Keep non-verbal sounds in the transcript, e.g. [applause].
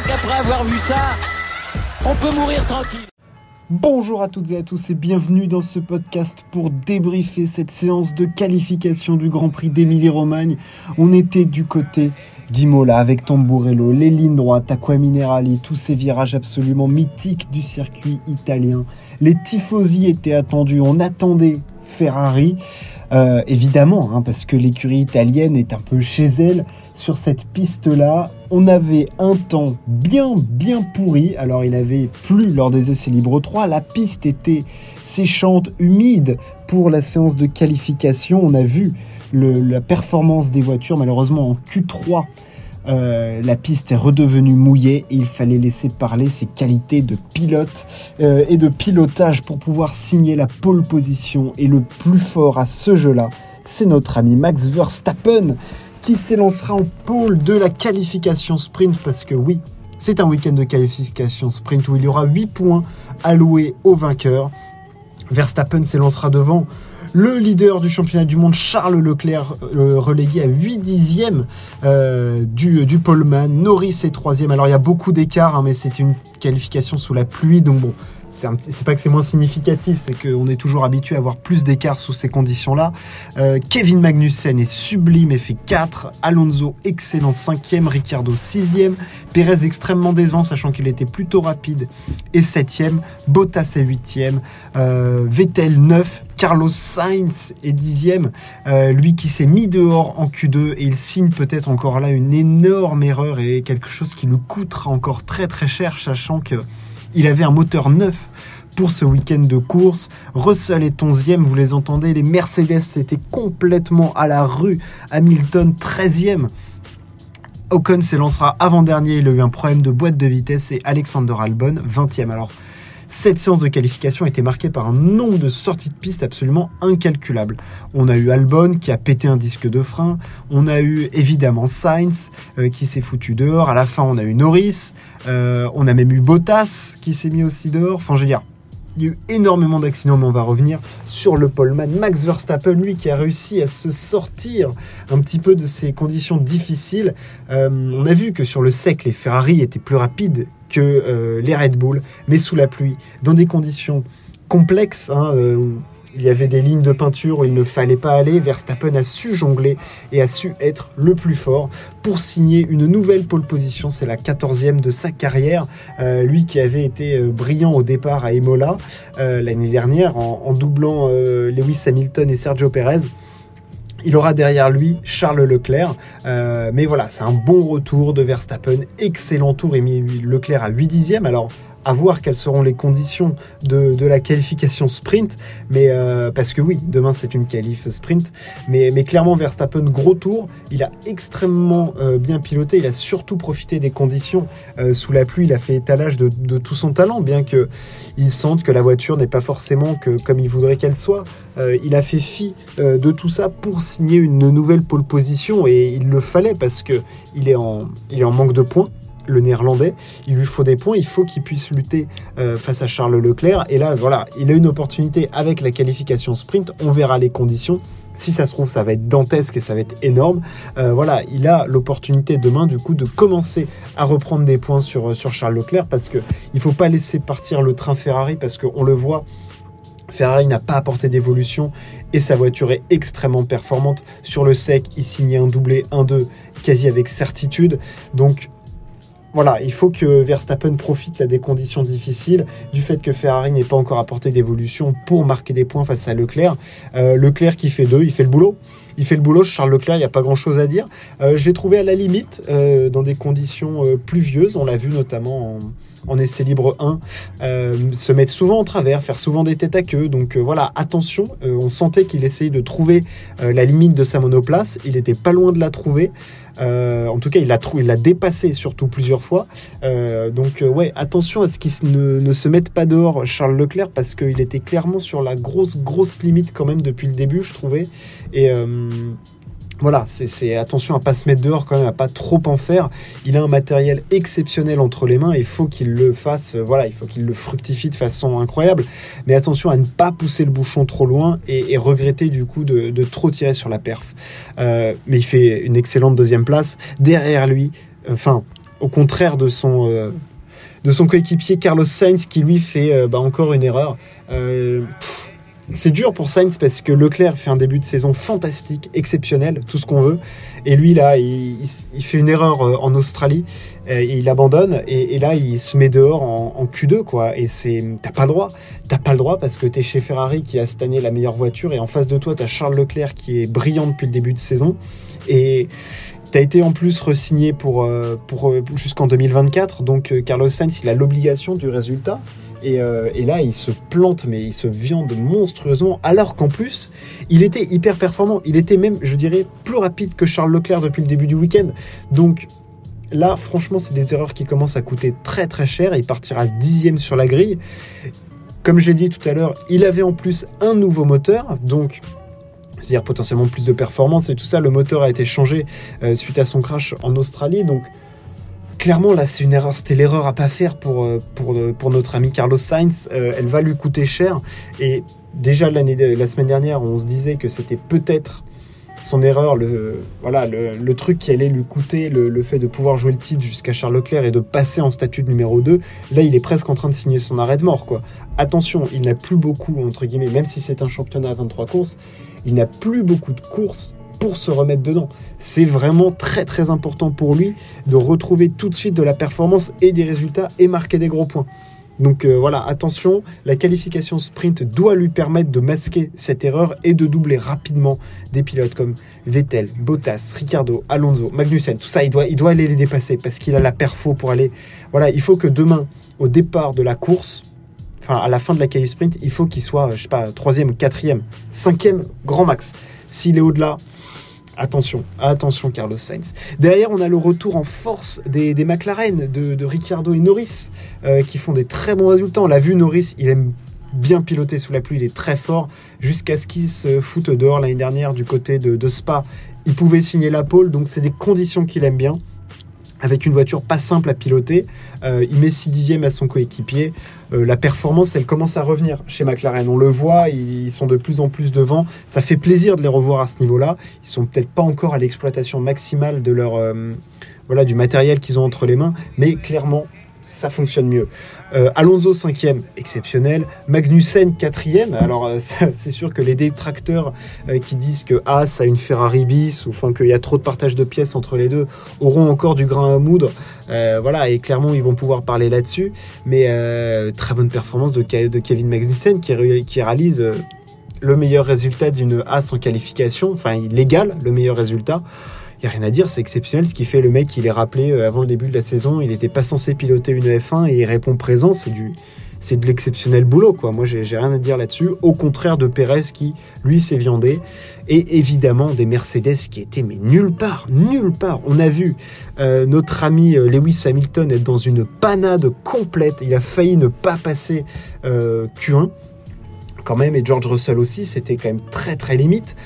crois qu'après avoir vu ça, on peut mourir tranquille. Bonjour à toutes et à tous et bienvenue dans ce podcast pour débriefer cette séance de qualification du Grand Prix d'Émilie-Romagne. On était du côté d'Imola avec Tamburello, les lignes droites, Aqua Minerali, tous ces virages absolument mythiques du circuit italien. Les tifosi étaient attendus, on attendait Ferrari. Euh, évidemment, hein, parce que l'écurie italienne est un peu chez elle sur cette piste-là. On avait un temps bien, bien pourri. Alors, il avait plu lors des essais libres 3. La piste était séchante, humide pour la séance de qualification. On a vu la performance des voitures, malheureusement en Q3. Euh, la piste est redevenue mouillée et il fallait laisser parler ses qualités de pilote euh, et de pilotage pour pouvoir signer la pole position. Et le plus fort à ce jeu-là, c'est notre ami Max Verstappen qui s'élancera en pole de la qualification sprint parce que oui, c'est un week-end de qualification sprint où il y aura 8 points alloués au vainqueur. Verstappen s'élancera devant le leader du championnat du monde, Charles Leclerc, euh, relégué à 8 dixièmes euh, du, du poleman. Norris est troisième. Alors il y a beaucoup d'écart, hein, mais c'est une qualification sous la pluie. Donc bon, c'est pas que c'est moins significatif, c'est qu'on est toujours habitué à avoir plus d'écart sous ces conditions-là. Euh, Kevin Magnussen est sublime et fait 4. Alonso, excellent 5e. Ricciardo, 6e. Perez, extrêmement décevant, sachant qu'il était plutôt rapide, et 7e. Bottas est 8e. Euh, Vettel, 9. Carlos Sainz est 10e. Euh, lui qui s'est mis dehors en Q2 et il signe peut-être encore là une énorme erreur et quelque chose qui lui coûtera encore très très cher, sachant que il avait un moteur neuf pour ce week-end de course. Russell est 11e, vous les entendez. Les Mercedes étaient complètement à la rue. Hamilton 13e. Ocon s'élancera avant-dernier, il a eu un problème de boîte de vitesse et Alexander Albon 20e. Alors cette séance de qualification a été marquée par un nombre de sorties de piste absolument incalculable. On a eu Albon qui a pété un disque de frein, on a eu évidemment Sainz euh, qui s'est foutu dehors, à la fin on a eu Norris, euh, on a même eu Bottas qui s'est mis aussi dehors, enfin je veux dire, il y a eu énormément d'accidents, mais on va revenir sur le poleman. Max Verstappen, lui, qui a réussi à se sortir un petit peu de ces conditions difficiles. Euh, on a vu que sur le sec, les Ferrari étaient plus rapides que euh, les Red Bull, mais sous la pluie, dans des conditions complexes. Hein, euh, il y avait des lignes de peinture où il ne fallait pas aller. Verstappen a su jongler et a su être le plus fort pour signer une nouvelle pole position. C'est la 14e de sa carrière. Euh, lui qui avait été brillant au départ à Imola l'année dernière en, en doublant Lewis Hamilton et Sergio Perez. Il aura derrière lui Charles Leclerc. Euh, mais voilà, c'est un bon retour de Verstappen. Excellent tour et Leclerc à 8 dixièmes. Alors, à voir quelles seront les conditions de, la qualification sprint. Mais euh, parce que oui, demain c'est une qualif sprint. Mais, mais clairement, Verstappen, gros tour. Il a extrêmement euh, bien piloté. Il a surtout profité des conditions. Euh, sous la pluie, il a fait étalage de, tout son talent, bien que il sente que la voiture n'est pas forcément que comme il voudrait qu'elle soit. il a fait fi de tout ça pour signer une nouvelle pole position et il le fallait parce que il est en, il est en manque de points le néerlandais. Il lui faut des points, il faut qu'il puisse lutter euh, face à Charles Leclerc. Et là, voilà, il a une opportunité avec la qualification sprint. On verra les conditions. Si ça se trouve, ça va être dantesque et ça va être énorme. Euh, voilà, il a l'opportunité demain, du coup, de commencer à reprendre des points sur, sur Charles Leclerc parce qu'il ne faut pas laisser partir le train Ferrari parce qu'on le voit. Ferrari n'a pas apporté d'évolution et sa voiture est extrêmement performante. Sur le sec, il signait un doublé 1-2 quasi avec certitude. Donc voilà, il faut que Verstappen profite là, des conditions difficiles, du fait que Ferrari n'ait pas encore apporté d'évolution pour marquer des points face à Leclerc. Euh, Leclerc qui fait deux, il fait le boulot. Il fait le boulot, Charles Leclerc, il n'y a pas grand-chose à dire. Euh, je l'ai trouvé à la limite, euh, dans des conditions pluvieuses. On l'a vu notamment en, essai libre 1, se mettre souvent en travers, faire souvent des têtes à queue. Donc voilà, attention, on sentait qu'il essayait de trouver la limite de sa monoplace. Il n'était pas loin de la trouver. Euh, en tout cas, il l'a dépassé surtout plusieurs fois. Euh, donc euh, ouais, attention à ce qu'il ne, se mette pas dehors Charles Leclerc parce qu'il était clairement sur la grosse grosse limite quand même depuis le début, je trouvais. Et voilà, c'est attention à pas se mettre dehors quand même, à pas trop en faire. Il a un matériel exceptionnel entre les mains, il faut qu'il le fasse, euh, voilà, il faut qu'il le fructifie de façon incroyable. Mais attention à ne pas pousser le bouchon trop loin et, regretter du coup de, trop tirer sur la perf. Euh, mais il fait une excellente deuxième place. Derrière lui, enfin, au contraire de son, son coéquipier Carlos Sainz qui lui fait bah, encore une erreur. C'est dur pour Sainz parce que Leclerc fait un début de saison fantastique, exceptionnel, tout ce qu'on veut. Et lui, là, il, fait une erreur en Australie, et il abandonne, et, là, il se met dehors en, Q2, quoi. Et c'est, t'as pas le droit. T'as pas le droit parce que t'es chez Ferrari qui a cette année la meilleure voiture, et en face de toi, t'as Charles Leclerc qui est brillant depuis le début de saison. Et tu as été en plus resigné pour, euh, euh, jusqu'en 2024, donc euh, Carlos Sainz, il a l'obligation du résultat. Et, et, là, il se plante, mais il se viande monstrueusement, alors qu'en plus, il était hyper performant. Il était même, je dirais, plus rapide que Charles Leclerc depuis le début du week-end. Donc là, franchement, c'est des erreurs qui commencent à coûter très très cher. Il partira dixième sur la grille. Comme j'ai dit tout à l'heure, il avait en plus un nouveau moteur, donc c'est-à-dire potentiellement plus de performance et tout ça. Le moteur a été changé euh, suite à son crash en Australie, donc clairement là c'est une erreur, c'était l'erreur à pas faire pour, euh, euh, notre ami Carlos Sainz. elle va lui coûter cher et déjà la semaine dernière on se disait que c'était peut-être son erreur, le, voilà, le, truc qui allait lui coûter le, fait de pouvoir jouer le titre jusqu'à Charles Leclerc et de passer en statut de numéro 2, là il est presque en train de signer son arrêt de mort. Attention, il n'a plus beaucoup, entre guillemets, même si c'est un championnat à 23 courses, il n'a plus beaucoup de courses pour se remettre dedans. C'est vraiment très très important pour lui de retrouver tout de suite de la performance et des résultats et marquer des gros points. Donc euh, voilà, attention, la qualification sprint doit lui permettre de masquer cette erreur et de doubler rapidement des pilotes comme Vettel, Bottas, Ricardo, Alonso, Magnussen. Tout ça, il doit, aller les dépasser parce qu'il a la perfo pour aller. Voilà, il faut que demain, au départ de la course, enfin à la fin de la qualif sprint, il faut qu'il soit, je sais pas, troisième, quatrième, cinquième, grand max. S'il est au-delà, Attention, attention Carlos Sainz. Derrière, on a le retour en force des, McLaren, de, Ricciardo et Norris, euh, qui font des très bons résultats. On l'a vu, Norris, il aime bien piloter sous la pluie, il est très fort, jusqu'à ce qu'il se foute dehors l'année dernière du côté de Spa. Il pouvait signer la pole, donc c'est des conditions qu'il aime bien avec une voiture pas simple à piloter. Euh, il met 6 dixièmes à son coéquipier. Euh, la performance, elle commence à revenir chez McLaren. On le voit, ils sont de plus en plus devant. Ça fait plaisir de les revoir à ce niveau-là. Ils sont peut-être pas encore à l'exploitation maximale de leur, euh, voilà, du matériel qu'ils ont entre les mains, mais clairement, ça fonctionne mieux. Euh, Alonso 5e, exceptionnel. Magnussen 4e. Alors euh, [laughs] c'est sûr que les détracteurs euh, qui disent que Haas a une Ferrari bis ou qu'il y a trop de partage de pièces entre les deux auront encore du grain à moudre. voilà et clairement ils vont pouvoir parler là-dessus. Mais très bonne performance de, Kevin Magnussen qui, qui réalise le meilleur résultat d'une Haas en qualification, enfin légal le meilleur résultat il n'y a rien à dire, c'est exceptionnel ce qui fait le mec, il est rappelé euh, avant le début de la saison, il n'était pas censé piloter une F1 et il répond présent, c'est du c'est de l'exceptionnel boulot quoi. Moi j'ai rien à dire là-dessus, au contraire de Perez qui lui s'est viandé et évidemment des Mercedes qui étaient mais nulle part, nulle part. On a vu euh, notre ami euh, Lewis Hamilton être dans une panade complète, il a failli ne pas passer Q1 quand même et George Russell aussi, c'était quand même très très limite.